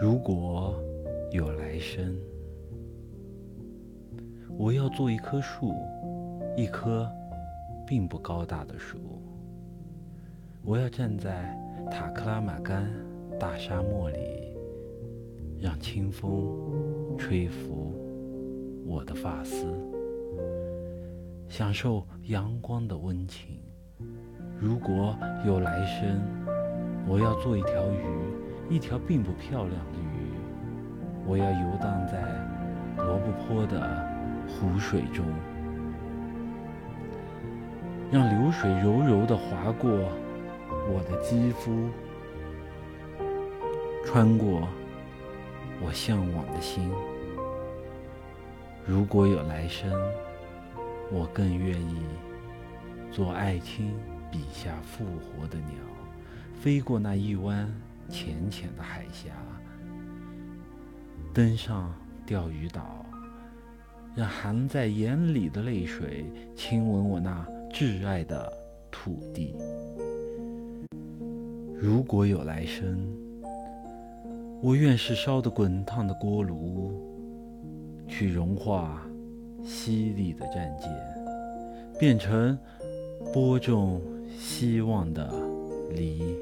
如果有来生，我要做一棵树，一棵并不高大的树。我要站在塔克拉玛干大沙漠里，让清风吹拂我的发丝，享受阳光的温情。如果有来生，我要做一条鱼。一条并不漂亮的鱼，我要游荡在罗布泊的湖水中，让流水柔柔地划过我的肌肤，穿过我向往的心。如果有来生，我更愿意做爱卿笔下复活的鸟，飞过那一湾。浅浅的海峡，登上钓鱼岛，让含在眼里的泪水亲吻我那挚爱的土地。如果有来生，我愿是烧得滚烫的锅炉，去融化犀利的战舰，变成播种希望的犁。